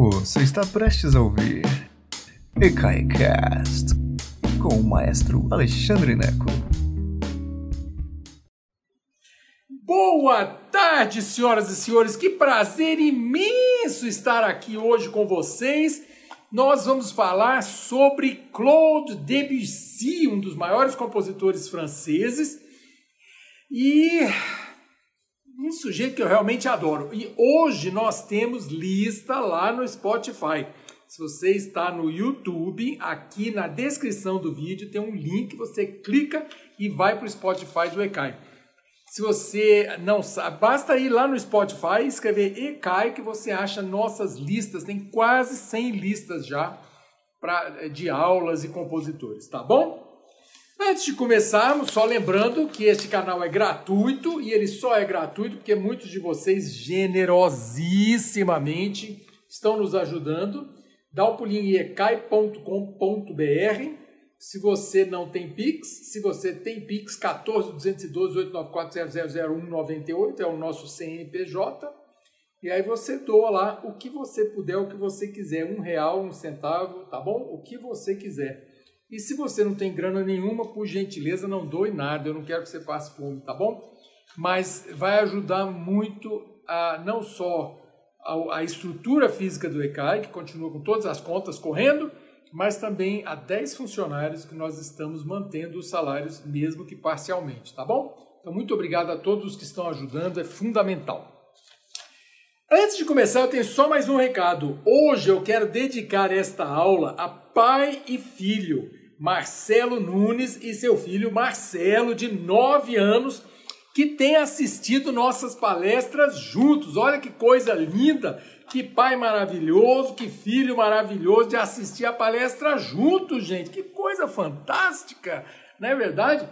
Você está prestes a ouvir EKAICAST com o maestro Alexandre Neco. Boa tarde, senhoras e senhores. Que prazer imenso estar aqui hoje com vocês. Nós vamos falar sobre Claude Debussy, um dos maiores compositores franceses. E um sujeito que eu realmente adoro. E hoje nós temos lista lá no Spotify. Se você está no YouTube, aqui na descrição do vídeo tem um link, você clica e vai para o Spotify do Ecai. Se você não sabe, basta ir lá no Spotify e escrever Ecai que você acha nossas listas. Tem quase 100 listas já pra, de aulas e compositores, tá bom? Antes de começarmos, só lembrando que este canal é gratuito e ele só é gratuito porque muitos de vocês generosissimamente estão nos ajudando. Dá um pulinho em ecai.com.br. Se você não tem Pix, se você tem Pix, 14 212 894 000198 é o nosso CNPJ. E aí você doa lá o que você puder, o que você quiser, um real, um centavo, tá bom? O que você quiser. E se você não tem grana nenhuma, por gentileza, não doe nada. Eu não quero que você passe fome, tá bom? Mas vai ajudar muito a não só a, a estrutura física do ECAI, que continua com todas as contas correndo, mas também a 10 funcionários que nós estamos mantendo os salários, mesmo que parcialmente, tá bom? Então, muito obrigado a todos que estão ajudando, é fundamental. Antes de começar, eu tenho só mais um recado. Hoje eu quero dedicar esta aula a pai e filho. Marcelo Nunes e seu filho Marcelo, de 9 anos, que tem assistido nossas palestras juntos. Olha que coisa linda, que pai maravilhoso, que filho maravilhoso de assistir a palestra juntos, gente. Que coisa fantástica, não é verdade?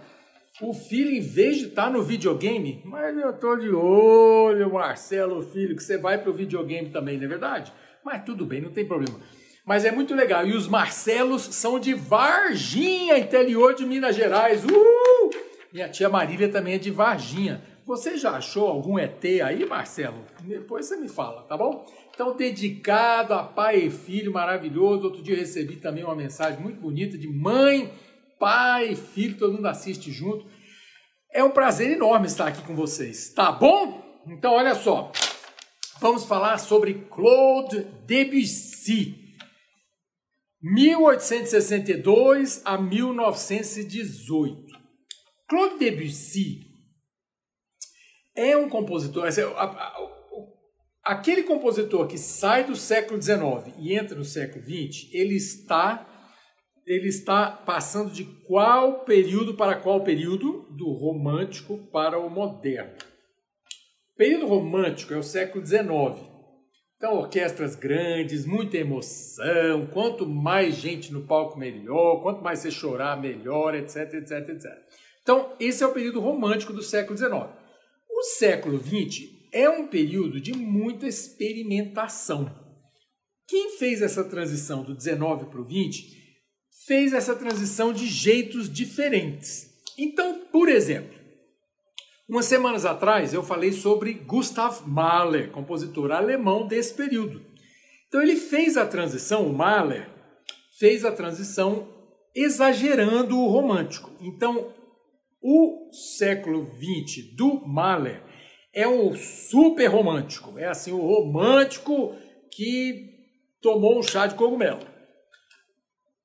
O filho, em vez de estar tá no videogame, mas eu tô de olho, Marcelo, filho, que você vai pro videogame também, não é verdade? Mas tudo bem, não tem problema. Mas é muito legal. E os Marcelos são de Varginha, interior de Minas Gerais. Uh! Minha tia Marília também é de Varginha. Você já achou algum ET aí, Marcelo? Depois você me fala, tá bom? Então, dedicado a pai e filho maravilhoso. Outro dia recebi também uma mensagem muito bonita de mãe, pai, filho, todo mundo assiste junto. É um prazer enorme estar aqui com vocês, tá bom? Então, olha só. Vamos falar sobre Claude Debussy. 1862 a 1918. Claude Debussy é um compositor. Aquele compositor que sai do século XIX e entra no século XX, ele está ele está passando de qual período para qual período? Do romântico para o moderno. O período romântico é o século XIX. Então, orquestras grandes, muita emoção, quanto mais gente no palco, melhor, quanto mais você chorar, melhor, etc, etc, etc. Então, esse é o período romântico do século XIX. O século XX é um período de muita experimentação. Quem fez essa transição do 19 para o 20 fez essa transição de jeitos diferentes. Então, por exemplo, Umas semanas atrás eu falei sobre Gustav Mahler, compositor alemão desse período. Então ele fez a transição, o Mahler fez a transição exagerando o romântico. Então o século XX do Mahler é o super romântico, é assim o romântico que tomou um chá de cogumelo.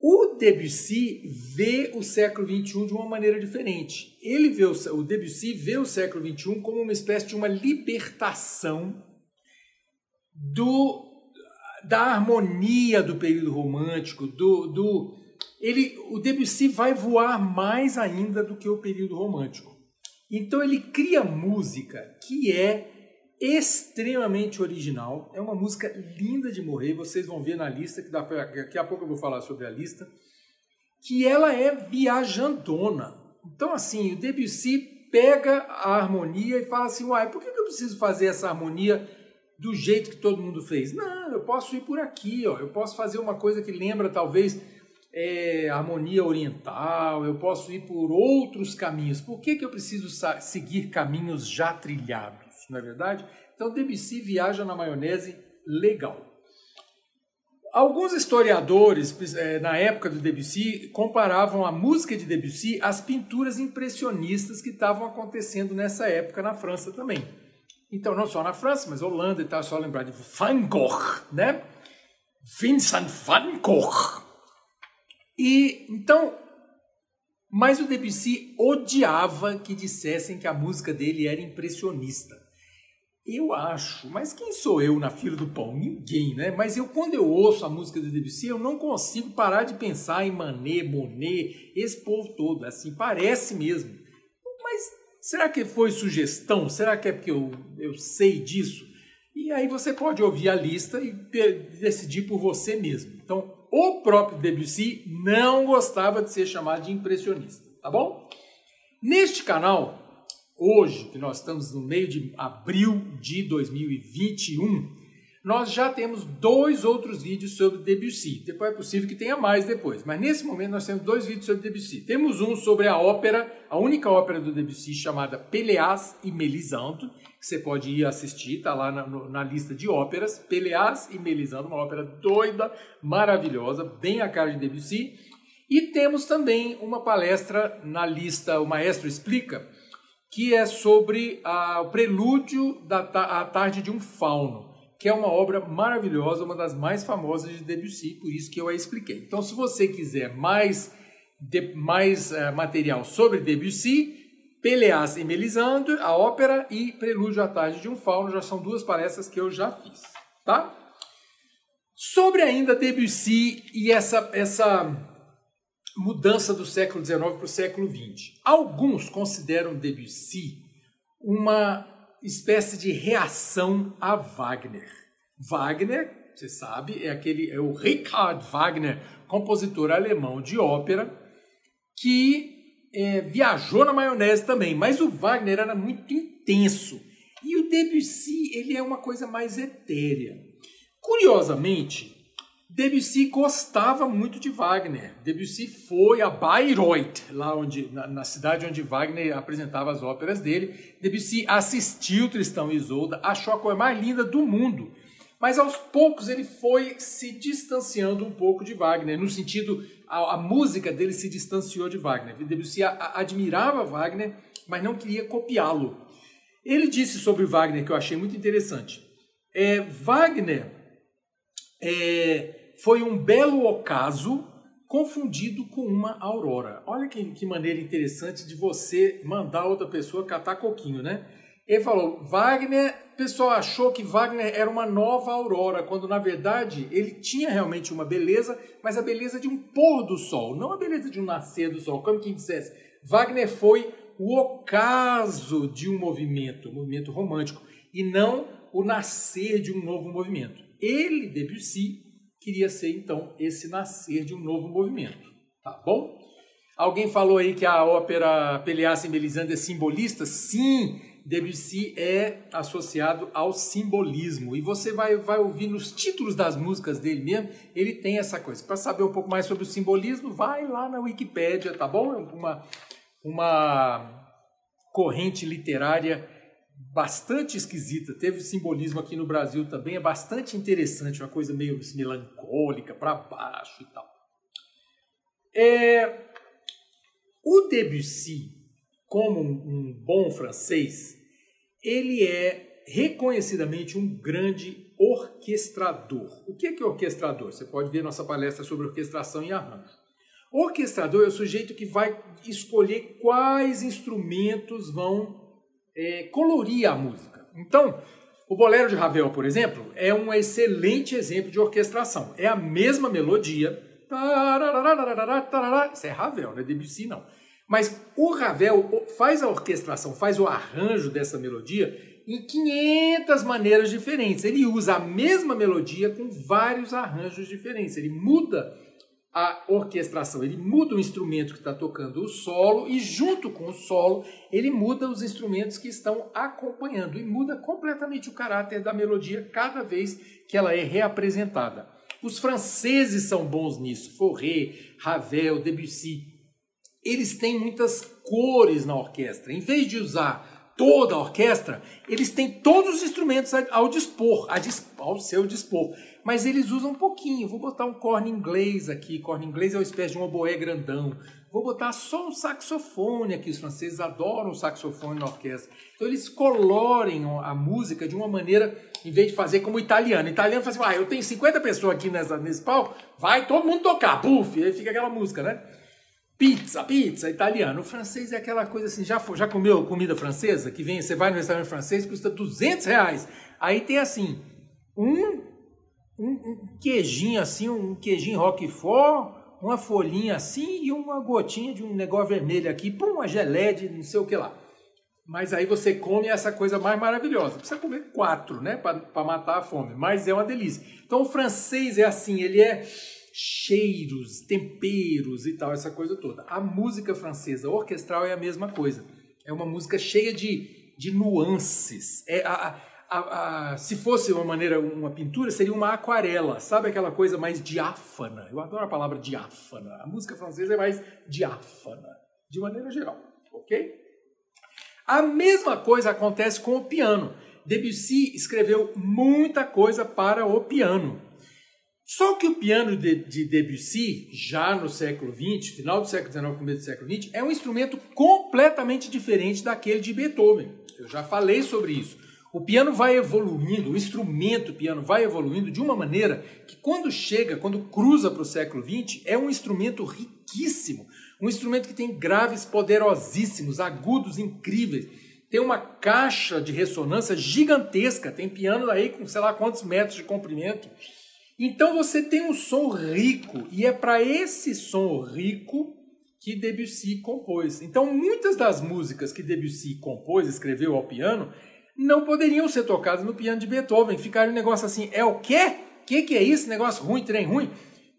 O Debussy vê o século XXI de uma maneira diferente. Ele vê o, o Debussy vê o século XXI como uma espécie de uma libertação do da harmonia do período romântico, do, do ele, o Debussy vai voar mais ainda do que o período romântico. Então ele cria música que é extremamente original. É uma música linda de morrer. Vocês vão ver na lista, que daqui a pouco eu vou falar sobre a lista, que ela é viajandona. Então, assim, o Debussy pega a harmonia e fala assim: uai, por que eu preciso fazer essa harmonia do jeito que todo mundo fez? Não, eu posso ir por aqui, ó. eu posso fazer uma coisa que lembra talvez é, harmonia oriental, eu posso ir por outros caminhos. Por que, que eu preciso seguir caminhos já trilhados? Não é verdade? Então Debussy viaja na maionese legal. Alguns historiadores, eh, na época do Debussy, comparavam a música de Debussy às pinturas impressionistas que estavam acontecendo nessa época na França também. Então, não só na França, mas Holanda e tal, só lembrar de Van Gogh, né? Vincent van Gogh. E então, mas o Debussy odiava que dissessem que a música dele era impressionista. Eu acho, mas quem sou eu na fila do pão? Ninguém, né? Mas eu, quando eu ouço a música do Debussy, eu não consigo parar de pensar em Manet, Monet, esse povo todo. Assim, parece mesmo. Mas será que foi sugestão? Será que é porque eu, eu sei disso? E aí você pode ouvir a lista e decidir por você mesmo. Então, o próprio Debussy não gostava de ser chamado de impressionista, tá bom? Neste canal, hoje, que nós estamos no meio de abril de 2021, nós já temos dois outros vídeos sobre Debussy. Depois é possível que tenha mais depois, mas nesse momento nós temos dois vídeos sobre Debussy. Temos um sobre a ópera, a única ópera do Debussy chamada Peleas e Melisande, que você pode ir assistir, está lá na, na, lista de óperas. Peleas e Melisande, uma ópera doida, maravilhosa, bem a cara de Debussy. E temos também uma palestra na lista O Maestro Explica, que é sobre a, o prelúdio da a tarde de um fauno, que é uma obra maravilhosa, uma das mais famosas de Debussy, por isso que eu a expliquei. Então, se você quiser mais, de, mais uh, material sobre Debussy, Peleas e Melisandre, a ópera e Prelúdio à tarde de um fauno, já são duas palestras que eu já fiz, tá? Sobre ainda Debussy e essa, essa mudança do século XIX para o século XX. Alguns consideram Debussy uma espécie de reação a Wagner. Wagner, você sabe, é aquele é o Richard Wagner, compositor alemão de ópera, que é, viajou na maionese também, mas o Wagner era muito intenso e o Debussy ele é uma coisa mais etérea. Curiosamente, Debussy gostava muito de Wagner. Debussy foi a Bayreuth, lá onde, na, na, cidade onde Wagner apresentava as óperas dele. Debussy assistiu Tristão e Isolda, achou a coisa mais linda do mundo. Mas aos poucos ele foi se distanciando um pouco de Wagner, no sentido, a, a música dele se distanciou de Wagner. Debussy a, a, admirava Wagner, mas não queria copiá-lo. Ele disse sobre Wagner, que eu achei muito interessante. É, Wagner é, foi um belo ocaso confundido com uma aurora. Olha que, que maneira interessante de você mandar outra pessoa catar coquinho, né? Ele falou, Wagner, o pessoal achou que Wagner era uma nova aurora, quando na verdade ele tinha realmente uma beleza, mas a beleza de um pôr do sol, não a beleza de um nascer do sol, como quem dissesse. Wagner foi o ocaso de um movimento, um movimento romântico, e não o nascer de um novo movimento. Ele, Debussy, queria ser então esse nascer de um novo movimento, tá bom? Alguém falou aí que a ópera Peleas e Melisande é simbolista? Sim, Debussy é associado ao simbolismo. E você vai, vai ouvir nos títulos das músicas dele mesmo, ele tem essa coisa. Para saber um pouco mais sobre o simbolismo, vai lá na Wikipédia, tá bom? É uma, uma corrente literária bastante esquisita. Teve simbolismo aqui no Brasil também, é bastante interessante, uma coisa meio melancólica, para baixo e tal. É, o Debussy, como um, bom francês, ele é reconhecidamente um grande orquestrador. O que é, que é orquestrador? Você pode ver nossa palestra sobre orquestração e arranjo. Orquestrador é o sujeito que vai escolher quais instrumentos vão é, colorir a música. Então, o Bolero de Ravel, por exemplo, é um excelente exemplo de orquestração. É a mesma melodia. Isso é Ravel, não é Debussy, não. Mas o Ravel faz a orquestração, faz o arranjo dessa melodia em 500 maneiras diferentes. Ele usa a mesma melodia com vários arranjos diferentes. Ele muda a orquestração. Ele muda o instrumento que está tocando o solo e, junto com o solo, ele muda os instrumentos que estão acompanhando e muda completamente o caráter da melodia cada vez que ela é reapresentada. Os franceses são bons nisso, Fauré, Ravel, Debussy. Eles têm muitas cores na orquestra. Em vez de usar toda a orquestra, eles têm todos os instrumentos ao dispor, ao seu dispor. Mas eles usam um pouquinho. Vou botar um corno inglês aqui. Corno inglês é uma espécie de um oboé grandão. Vou botar só um saxofone aqui. Os franceses adoram o saxofone na orquestra. Então eles colorem a música de uma maneira, em vez de fazer como o italiano. O italiano faz assim, ah, eu tenho 50 pessoas aqui nessa, nesse palco, vai todo mundo tocar, puf, aí fica aquela música, né? Pizza, pizza, italiano. O francês é aquela coisa assim, já, já comeu comida francesa? Que vem, você vai no restaurante francês, custa 200 reais. Aí tem assim, um, um, um queijinho assim, um queijinho roquefort, uma folhinha assim e uma gotinha de um negócio vermelho aqui, pum, uma gelé de não sei o que lá. Mas aí você come essa coisa mais maravilhosa. Precisa comer quatro, né, para matar a fome. Mas é uma delícia. Então o francês é assim, ele é cheiros, temperos e tal, essa coisa toda. A música francesa orquestral é a mesma coisa. É uma música cheia de, de nuances. É a, a, a, se fosse uma maneira, uma pintura, seria uma aquarela. Sabe aquela coisa mais diáfana? Eu adoro a palavra diáfana. A música francesa é mais diáfana, de maneira geral, ok? A mesma coisa acontece com o piano. Debussy escreveu muita coisa para o piano. Só que o piano de, de Debussy, já no século XX, final do século XIX, começo do século XX, é um instrumento completamente diferente daquele de Beethoven. Eu já falei sobre isso. O piano vai evoluindo, o instrumento piano vai evoluindo de uma maneira que quando chega, quando cruza para o século XX, é um instrumento riquíssimo, um instrumento que tem graves poderosíssimos, agudos incríveis, tem uma caixa de ressonância gigantesca, tem piano aí com sei lá quantos metros de comprimento. Então você tem um som rico e é para esse som rico que Debussy compôs. Então muitas das músicas que Debussy compôs, escreveu ao piano, não poderiam ser tocadas no piano de Beethoven. Ficaram um negócio assim, é o quê? O que, que é isso? Negócio ruim, trem ruim?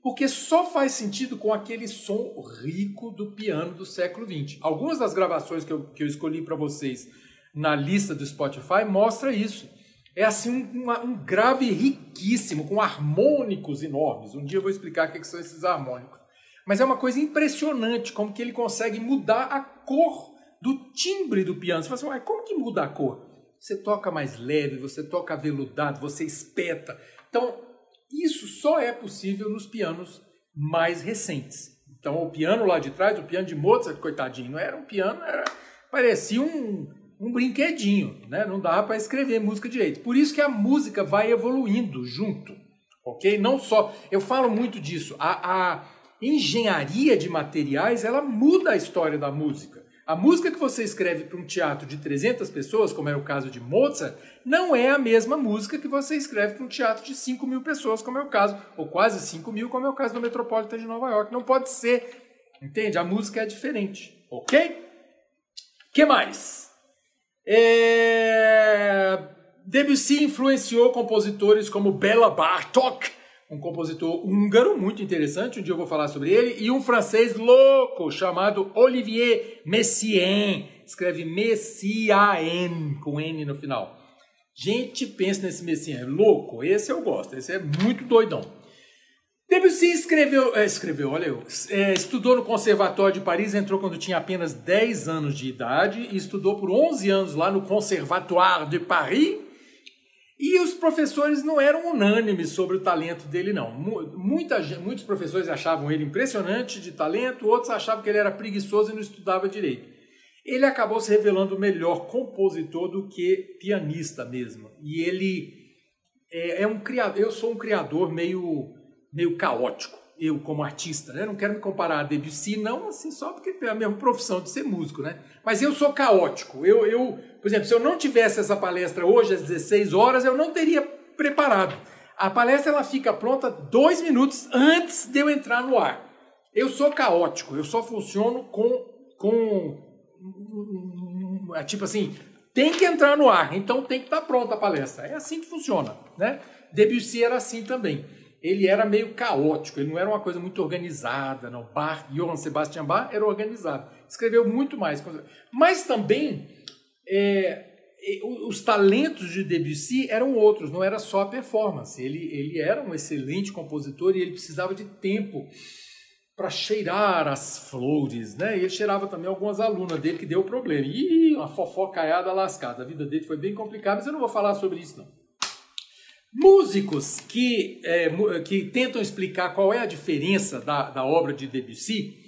Porque só faz sentido com aquele som rico do piano do século XX. Algumas das gravações que eu, que eu escolhi para vocês na lista do Spotify mostra isso. É assim um, um, grave riquíssimo, com harmônicos enormes. Um dia eu vou explicar o que são esses harmônicos. Mas é uma coisa impressionante como que ele consegue mudar a cor do timbre do piano. Você fala assim, como que muda a cor? Você toca mais leve, você toca aveludado, você espeta. Então, isso só é possível nos pianos mais recentes. Então, o piano lá de trás, o piano de Mozart, coitadinho, não era um piano, era, parecia um, um brinquedinho, né? Não dava para escrever música direito. Por isso que a música vai evoluindo junto, ok? Não só, eu falo muito disso, a, a engenharia de materiais, ela muda a história da música. A música que você escreve para um teatro de 300 pessoas, como era o caso de Mozart, não é a mesma música que você escreve para um teatro de 5 mil pessoas, como é o caso, ou quase 5 mil, como é o caso do Metropolitan de Nova York. Não pode ser, entende? A música é diferente, ok? que mais? É... Debussy influenciou compositores como Bela Bartok, um compositor húngaro muito interessante, um dia eu vou falar sobre ele, e um francês louco chamado Olivier Messiaen, escreve Messiaen, com N no final. Gente, pensa nesse Messiaen, louco, esse eu gosto, esse é muito doidão. Debussy escreveu, é, escreveu, olha eu, é, estudou no Conservatório de Paris, entrou quando tinha apenas 10 anos de idade e estudou por 11 anos lá no Conservatoire de Paris. E os professores não eram unânimes sobre o talento dele, não. Muita, muitos professores achavam ele impressionante de talento, outros achavam que ele era preguiçoso e não estudava direito. Ele acabou se revelando melhor compositor do que pianista mesmo. E ele é, é um criador. Eu sou um criador meio meio caótico, eu como artista, né? Não quero me comparar a Debussy, não, assim, só porque é a mesma profissão de ser músico, né? Mas eu sou caótico. Eu, eu, por exemplo, se eu não tivesse essa palestra hoje às 16 horas, eu não teria preparado. A palestra ela fica pronta dois minutos antes de eu entrar no ar. Eu sou caótico, eu só funciono com, com tipo assim, tem que entrar no ar, então tem que estar pronta a palestra. É assim que funciona, né? Debussy era assim também ele era meio caótico, ele não era uma coisa muito organizada, não. Bach, Johann Sebastian Bach era organizado, escreveu muito mais. Mas também é, os talentos de Debussy eram outros, não era só a performance. Ele, ele era um excelente compositor e ele precisava de tempo para cheirar as flores, né? E ele cheirava também algumas alunas dele que deu problema. E uma fofocaiada lascada. A vida dele foi bem complicada, mas eu não vou falar sobre isso não. Músicos que, é, que tentam explicar qual é a diferença da, da obra de Debussy,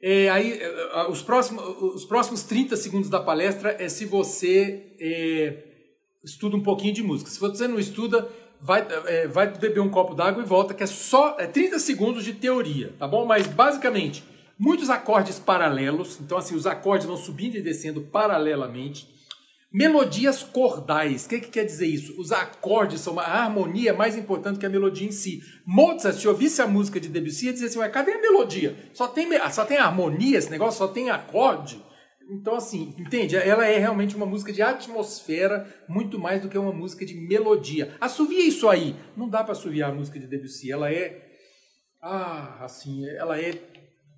é, aí, é, os, próximos, os próximos 30 segundos da palestra é se você é, estuda um pouquinho de música. Se você não estuda, vai, é, vai beber um copo d'água e volta, que é só é 30 segundos de teoria, tá bom? Mas basicamente, muitos acordes paralelos, então assim, os acordes vão subindo e descendo paralelamente. Melodias cordais, o que, que, quer dizer isso? Os acordes são uma harmonia é mais importante que a melodia em si. Mozart, se ouvisse a música de Debussy, ia dizer assim, Ué, cadê a melodia? Só tem, só tem harmonia esse negócio, só tem acorde. Então, assim, entende? Ela é realmente uma música de atmosfera, muito mais do que uma música de melodia. Assovia isso aí. Não dá para assoviar a música de Debussy. Ela é. Ah, assim, ela é.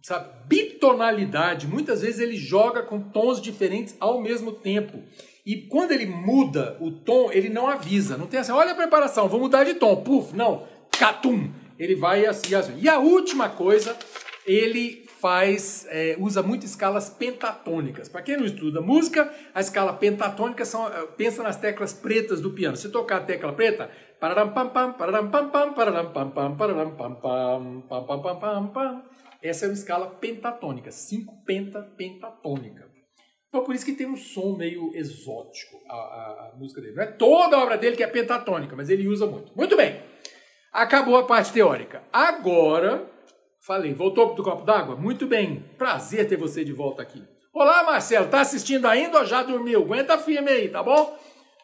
Sabe? Bitonalidade. Muitas vezes ele joga com tons diferentes ao mesmo tempo. E quando ele muda o tom, ele não avisa. Não tem assim, olha a preparação, vou mudar de tom. Puf, não. Catum. Ele vai assim, assim. E a última coisa, ele faz, é, usa muito escalas pentatônicas. Para quem não estuda música, a escala pentatônica são, é, pensa nas teclas pretas do piano. Se tocar a tecla preta, essa é uma escala pentatônica, 5 penta pentatônica. Então por isso que tem um som meio exótico a, a, a música dele. Não é toda a obra dele que é pentatônica, mas ele usa muito. Muito bem. Acabou a parte teórica. Agora Falei, voltou do copo d'água? Muito bem, prazer ter você de volta aqui. Olá, Marcelo, tá assistindo ainda ou já dormiu? Aguenta firme aí, tá bom?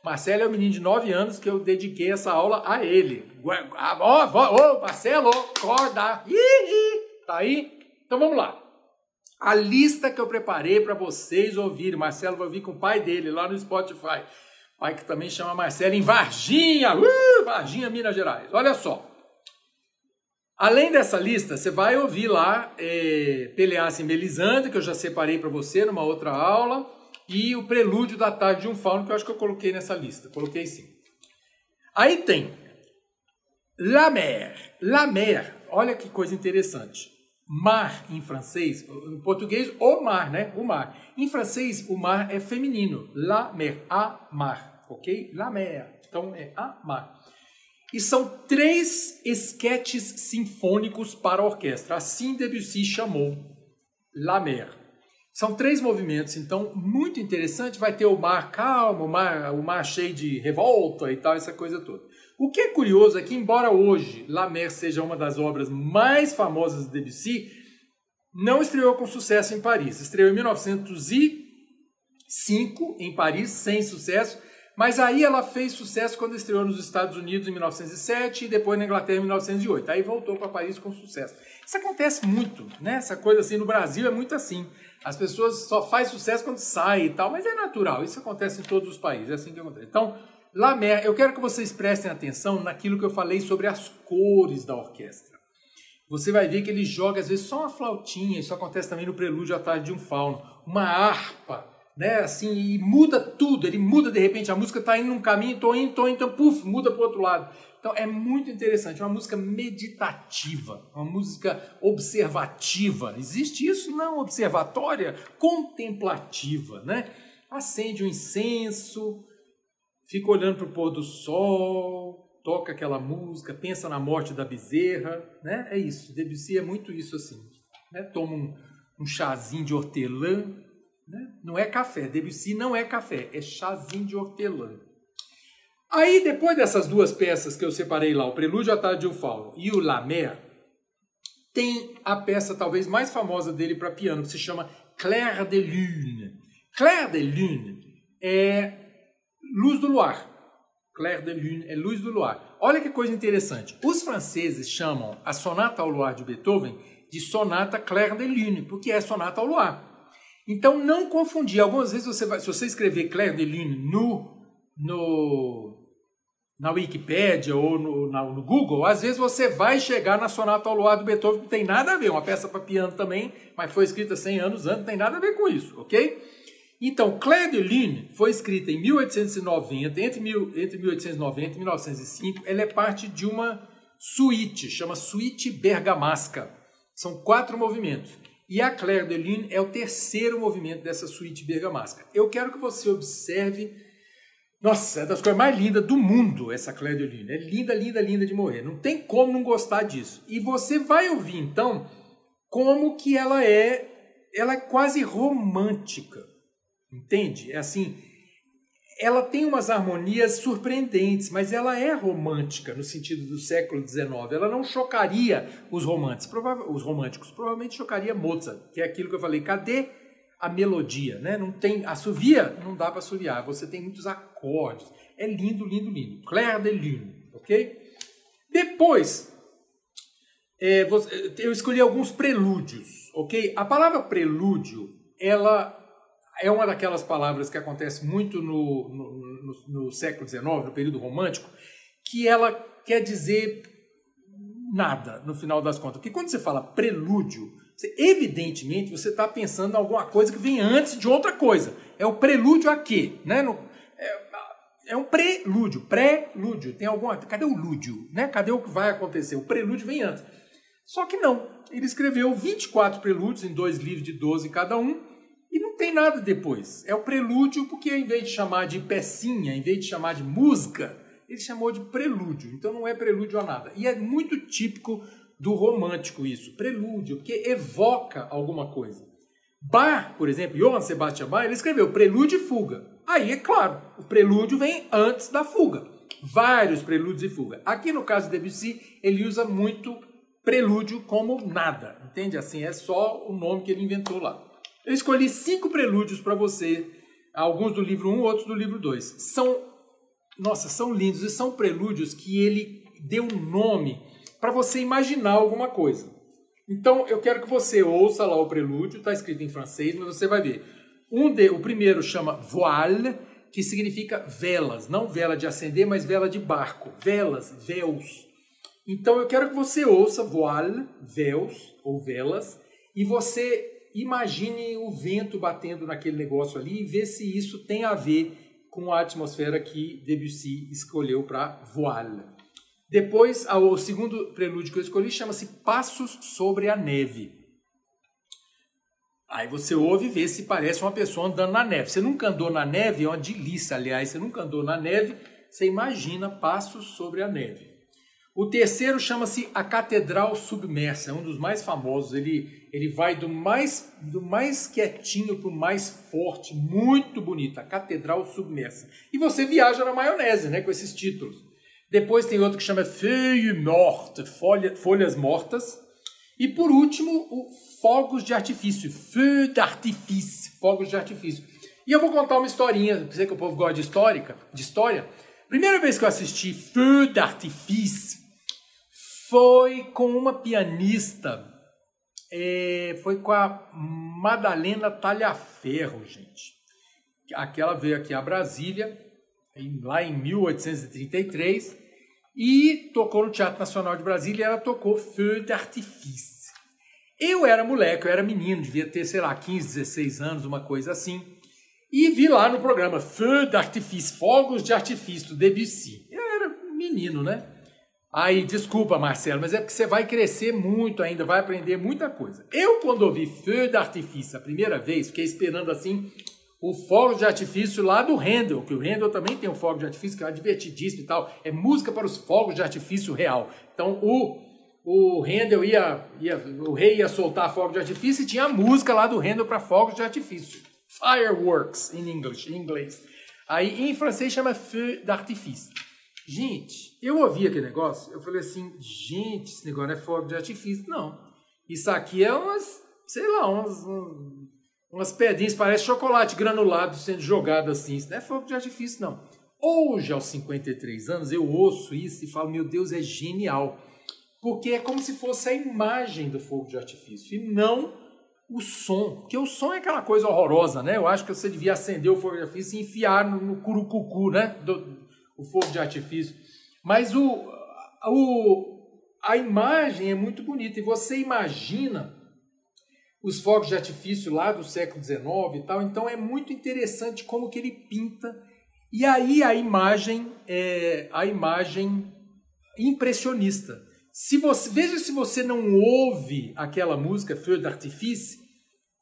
Marcelo é um menino de 9 anos que eu dediquei essa aula a ele. Ó, oh, Marcelo, acorda! Tá aí? Então vamos lá. A lista que eu preparei para vocês ouvirem. Marcelo vai ouvir com o pai dele lá no Spotify. Pai que também chama Marcelo em Varginha, uh, Varginha, Minas Gerais. Olha só. Além dessa lista, você vai ouvir lá é, Peleas em Melisandre, que eu já separei para você numa outra aula, e o Prelúdio da Tarde de um Fauno, que eu acho que eu coloquei nessa lista. Coloquei sim. Aí tem La Mer. La Mer, olha que coisa interessante. Mar em francês, em português, o mar, né? O mar. Em francês, o mar é feminino. La mer, a mar, ok? La mer. Então é a mar. E são três esquetes sinfônicos para orquestra. Assim Debussy chamou La Mer. São três movimentos, então muito interessante. Vai ter o mar calmo, o mar, o mar cheio de revolta e tal, essa coisa toda. O que é curioso é que, embora hoje La Mer seja uma das obras mais famosas de Debussy, não estreou com sucesso em Paris. Estreou em 1905 em Paris, sem sucesso, mas aí ela fez sucesso quando estreou nos Estados Unidos em 1907 e depois na Inglaterra em 1908. Aí voltou para Paris com sucesso. Isso acontece muito, né? Essa coisa assim no Brasil é muito assim. As pessoas só fazem sucesso quando saem e tal, mas é natural. Isso acontece em todos os países, é assim que acontece. Então, Lamer, eu quero que vocês prestem atenção naquilo que eu falei sobre as cores da orquestra. Você vai ver que ele joga às vezes só uma flautinha, isso acontece também no prelúdio à tarde de um fauno, uma harpa né? Assim, e muda tudo. Ele muda de repente, a música está indo num caminho, tô indo, tô indo, então, puf, muda para o outro lado. Então é muito interessante, é uma música meditativa, uma música observativa. Existe isso? Não, observatória, contemplativa, né? Acende um incenso, fica olhando para o pôr do sol, toca aquela música, pensa na morte da bezerra, né? É isso. Debussy é muito isso assim. Né? Toma um, um chazinho de hortelã, né? Não é café. Debussy não é café, é chazinho de hortelã. Aí, depois dessas duas peças que eu separei lá, o Prelúdio à Tarde de Fauno e o La Mer, tem a peça talvez mais famosa dele para piano, que se chama Claire de Lune. Claire de Lune é luz do luar. Claire de Lune é luz do luar. Olha que coisa interessante. Os franceses chamam a Sonata ao Luar de Beethoven de Sonata Claire de Lune, porque é Sonata ao Luar. Então, não confundir. Algumas vezes, você vai, se você escrever Claire de Lune no, no, na Wikipédia ou no, na, no, Google, às vezes você vai chegar na Sonata ao Luar do Beethoven, que não tem nada a ver. Uma peça para piano também, mas foi escrita 100 anos antes, não tem nada a ver com isso, ok? Então, Claire de Lune foi escrita em 1890, entre, mil, entre 1890 e 1905. Ela é parte de uma suíte, chama Suíte Bergamasca São quatro movimentos. E a Claire de Lune é o terceiro movimento dessa suíte bergamasca. Eu quero que você observe. Nossa, é das coisas mais lindas do mundo essa Claire de Lune. É linda, linda, linda de morrer. Não tem como não gostar disso. E você vai ouvir então como que ela é, ela é quase romântica. Entende? É assim, ela tem umas harmonias surpreendentes, mas ela é romântica no sentido do século XIX. Ela não chocaria os românticos, os românticos, provavelmente chocaria Mozart, que é aquilo que eu falei. Cadê a melodia? Né? Não tem assovia, não dá para assoviar. Você tem muitos acordes. É lindo, lindo, lindo. Claire de Lune, ok? Depois, é, eu escolhi alguns prelúdios, ok? A palavra prelúdio, ela é uma daquelas palavras que acontece muito no, no, no, no século XIX, no período romântico, que ela quer dizer nada no final das contas. Porque quando você fala prelúdio, você, evidentemente você está pensando em alguma coisa que vem antes de outra coisa. É o prelúdio a quê? Né? No, é, é, um prelúdio, pré-lúdio. Tem alguma. Cadê o lúdio? Né? Cadê o que vai acontecer? O prelúdio vem antes. Só que não. Ele escreveu 24 prelúdios em dois livros de 12 cada um não tem nada depois. É o prelúdio, porque em vez de chamar de pecinha, em vez de chamar de música, ele chamou de prelúdio. Então não é prelúdio a nada. E é muito típico do romântico isso, prelúdio, porque evoca alguma coisa. Bach, por exemplo, Johann Sebastian Bach, ele escreveu prelúdio e fuga. Aí, é claro, o prelúdio vem antes da fuga. Vários prelúdios e fuga. Aqui no caso de Debussy, ele usa muito prelúdio como nada, entende? Assim, é só o nome que ele inventou lá. Eu escolhi cinco prelúdios para você, alguns do livro 1, outros do livro 2. São, nossa, são lindos e são prelúdios que ele deu um nome para você imaginar alguma coisa. Então, eu quero que você ouça lá o prelúdio, está escrito em francês, mas você vai ver. Um de, o primeiro chama voile, que significa velas, não vela de acender, mas vela de barco, velas, véus. Então eu quero que você ouça voile, véus ou velas, e você imagine o vento batendo naquele negócio ali e vê se isso tem a ver com a atmosfera que Debussy escolheu para Voile. Depois, o segundo prelúdio que eu escolhi chama-se Passos sobre a Neve. Aí você ouve e vê se parece uma pessoa andando na neve. Você nunca andou na neve, é uma delícia, aliás, você nunca andou na neve, você imagina passos sobre a neve. O terceiro chama-se A Catedral Submersa, é um dos mais famosos. Ele, ele vai do mais, do mais quietinho para o mais forte, muito bonito. A Catedral Submersa. E você viaja na maionese, né, com esses títulos. Depois tem outro que chama Feuille Morte, folha, Folhas Mortas. E por último, o Fogos de Artifício, Feu d'Artifice, Fogos de Artifício. E eu vou contar uma historinha, você que o povo gosta de, histórica, de história. Primeira vez que eu assisti Feu d'Artifice, foi com uma pianista, é, foi com a Madalena Talhaferro, gente. Aquela veio aqui a Brasília, lá em 1833, e tocou no Teatro Nacional de Brasília ela tocou Feu d'Artifice. Eu era moleque, eu era menino, devia ter, sei lá, 15, 16 anos, uma coisa assim. E vi lá no programa Feu d'Artifice, Fogos de Artifício, do Debussy. Eu era menino, né? Aí, desculpa, Marcelo, mas é porque você vai crescer muito ainda, vai aprender muita coisa. Eu, quando ouvi Feu d'Artifício a primeira vez, fiquei esperando assim o fogo de artifício lá do Handel, que o Handel também tem um fogo de artifício que é divertidíssimo e tal. É música para os fogos de artifício real. Então, o, o Handel ia, ia, o rei ia soltar fogo de artifício e tinha a música lá do Handel para fogos de artifício. Fireworks, em inglês. Em inglês. Aí, em francês, chama Feu d'Artifício. Gente, eu ouvi aquele negócio, eu falei assim, gente, esse negócio não é fogo de artifício. Não. Isso aqui é umas, sei lá, umas, umas pedrinhas, parece chocolate granulado sendo jogado assim. Isso não é fogo de artifício, não. Hoje, aos 53 anos, eu ouço isso e falo, meu Deus, é genial. Porque é como se fosse a imagem do fogo de artifício e não o som. Porque o som é aquela coisa horrorosa, né? Eu acho que você devia acender o fogo de artifício e enfiar no, no curucucu, né? Do, o fogo de artifício. Mas o, o, a imagem é muito bonita e você imagina os fogos de artifício lá do século XIX e tal. Então é muito interessante como que ele pinta. E aí a imagem é a imagem impressionista. Se você, veja se você não ouve aquela música Feu d'Artifice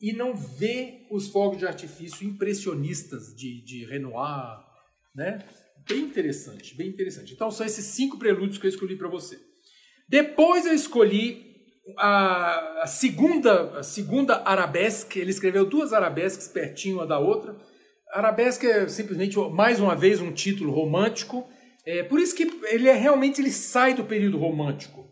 e não vê os fogos de artifício impressionistas de, de Renoir, né? Bem interessante, bem interessante. Então são esses cinco prelúdios que eu escolhi para você. Depois eu escolhi a, a, segunda, a segunda arabesque. Ele escreveu duas arabesques pertinho uma da outra. Arabesque é simplesmente mais uma vez um título romântico. É, por isso que ele é realmente ele sai do período romântico.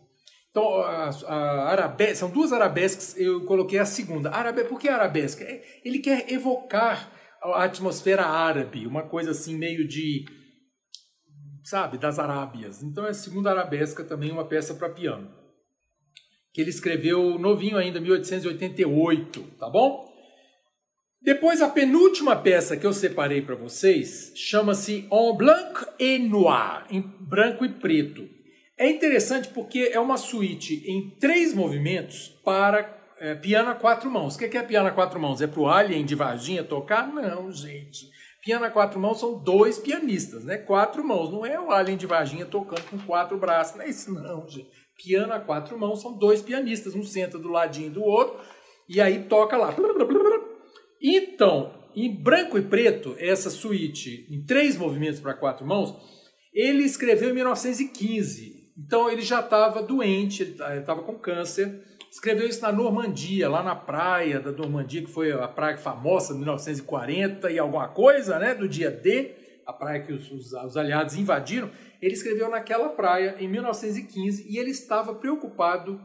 Então, a, a são duas arabesques, eu coloquei a segunda. Arabe... Por que arabesca? É, ele quer evocar a atmosfera árabe, uma coisa assim meio de, sabe, das Arábias. Então, é segunda arabesca também, uma peça para piano. Que ele escreveu novinho ainda, 1888, tá bom? Depois, a penúltima peça que eu separei para vocês chama-se En Blanc et Noir, em branco e preto. É interessante porque é uma suíte em três movimentos para é, piano a quatro mãos. O que é piano a quatro mãos? É para o Alien de Varginha tocar? Não, gente. Piano a quatro mãos são dois pianistas, né? Quatro mãos. Não é o Alien de Varginha tocando com quatro braços. Não é isso, não, gente. Piano a quatro mãos são dois pianistas. Um senta do ladinho do outro e aí toca lá. Então, em branco e preto, essa suíte em três movimentos para quatro mãos, ele escreveu em 1915. Então ele já estava doente, ele estava com câncer. Escreveu isso na Normandia, lá na praia da Normandia, que foi a praia famosa de 1940 e alguma coisa, né? Do dia D, a praia que os, os, os aliados invadiram. Ele escreveu naquela praia em 1915 e ele estava preocupado,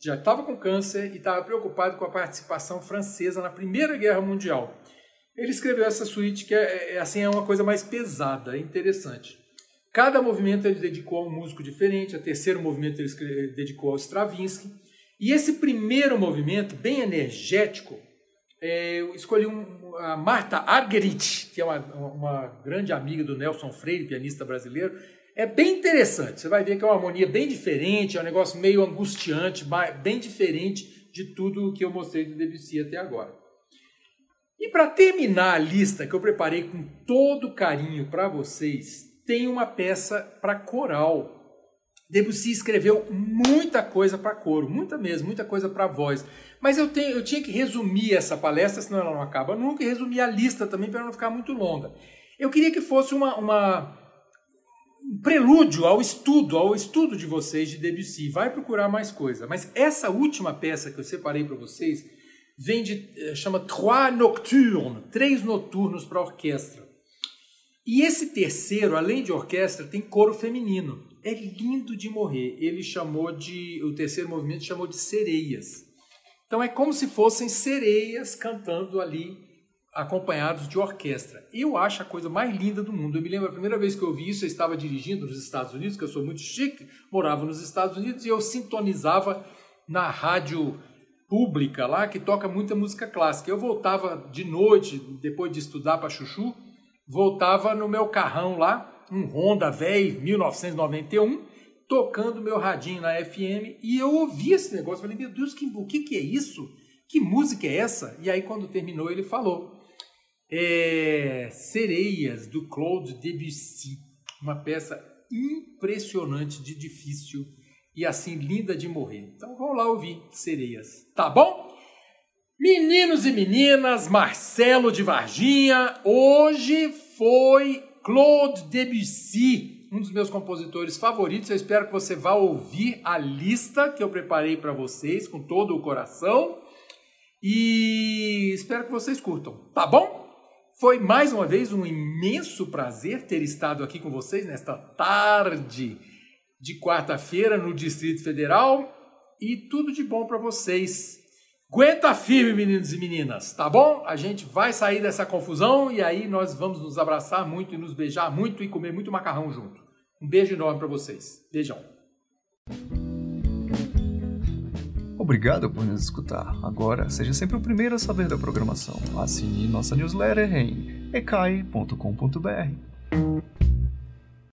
já estava com câncer e estava preocupado com a participação francesa na Primeira Guerra Mundial. Ele escreveu essa suíte que é, é assim é uma coisa mais pesada, é interessante. Cada movimento ele dedicou a um músico diferente, o terceiro movimento ele dedicou ao Stravinsky. E esse primeiro movimento, bem energético, é, eu escolhi um, a Marta Argerich, que é uma, uma grande amiga do Nelson Freire, pianista brasileiro. É bem interessante, você vai ver que é uma harmonia bem diferente, é um negócio meio angustiante, bem diferente de tudo que eu mostrei do Debussy até agora. E para terminar a lista que eu preparei com todo carinho para vocês, tem uma peça para coral. Debussy escreveu muita coisa para coro, muita mesmo, muita coisa para voz. Mas eu, tenho, eu tinha que resumir essa palestra, senão ela não acaba nunca, e resumir a lista também para não ficar muito longa. Eu queria que fosse uma, uma, um prelúdio ao estudo, ao estudo de vocês de Debussy. Vai procurar mais coisa. Mas essa última peça que eu separei para vocês vem de eh, chama Trois Nocturnes, três noturnos para orquestra. E esse terceiro, além de orquestra, tem coro feminino. É lindo de morrer. Ele chamou de. O terceiro movimento chamou de sereias. Então é como se fossem sereias cantando ali, acompanhados de orquestra. Eu acho a coisa mais linda do mundo. Eu me lembro a primeira vez que eu vi isso, eu estava dirigindo nos Estados Unidos, que eu sou muito chique, morava nos Estados Unidos, e eu sintonizava na rádio pública lá, que toca muita música clássica. Eu voltava de noite, depois de estudar para chuchu, voltava no meu carrão lá, um Honda velho, 1991, tocando meu radinho na FM e eu ouvi esse negócio. Falei, meu Deus, que, o que, que é isso? Que música é essa? E aí, quando terminou, ele falou: é, Sereias, do Claude Debussy. Uma peça impressionante de difícil e assim linda de morrer. Então vamos lá ouvir Sereias, tá bom? Meninos e meninas, Marcelo de Varginha, hoje foi Claude Debussy, um dos meus compositores favoritos. Eu espero que você vá ouvir a lista que eu preparei para vocês com todo o coração e espero que vocês curtam, tá bom? Foi mais uma vez um imenso prazer ter estado aqui com vocês nesta tarde de quarta-feira no Distrito Federal e tudo de bom para vocês. Aguenta firme, meninos e meninas, tá bom? A gente vai sair dessa confusão e aí nós vamos nos abraçar muito e nos beijar muito e comer muito macarrão junto. Um beijo enorme para vocês. Beijão. Obrigado por nos escutar. Agora, seja sempre o primeiro a saber da programação. Assine nossa newsletter em ecai.com.br.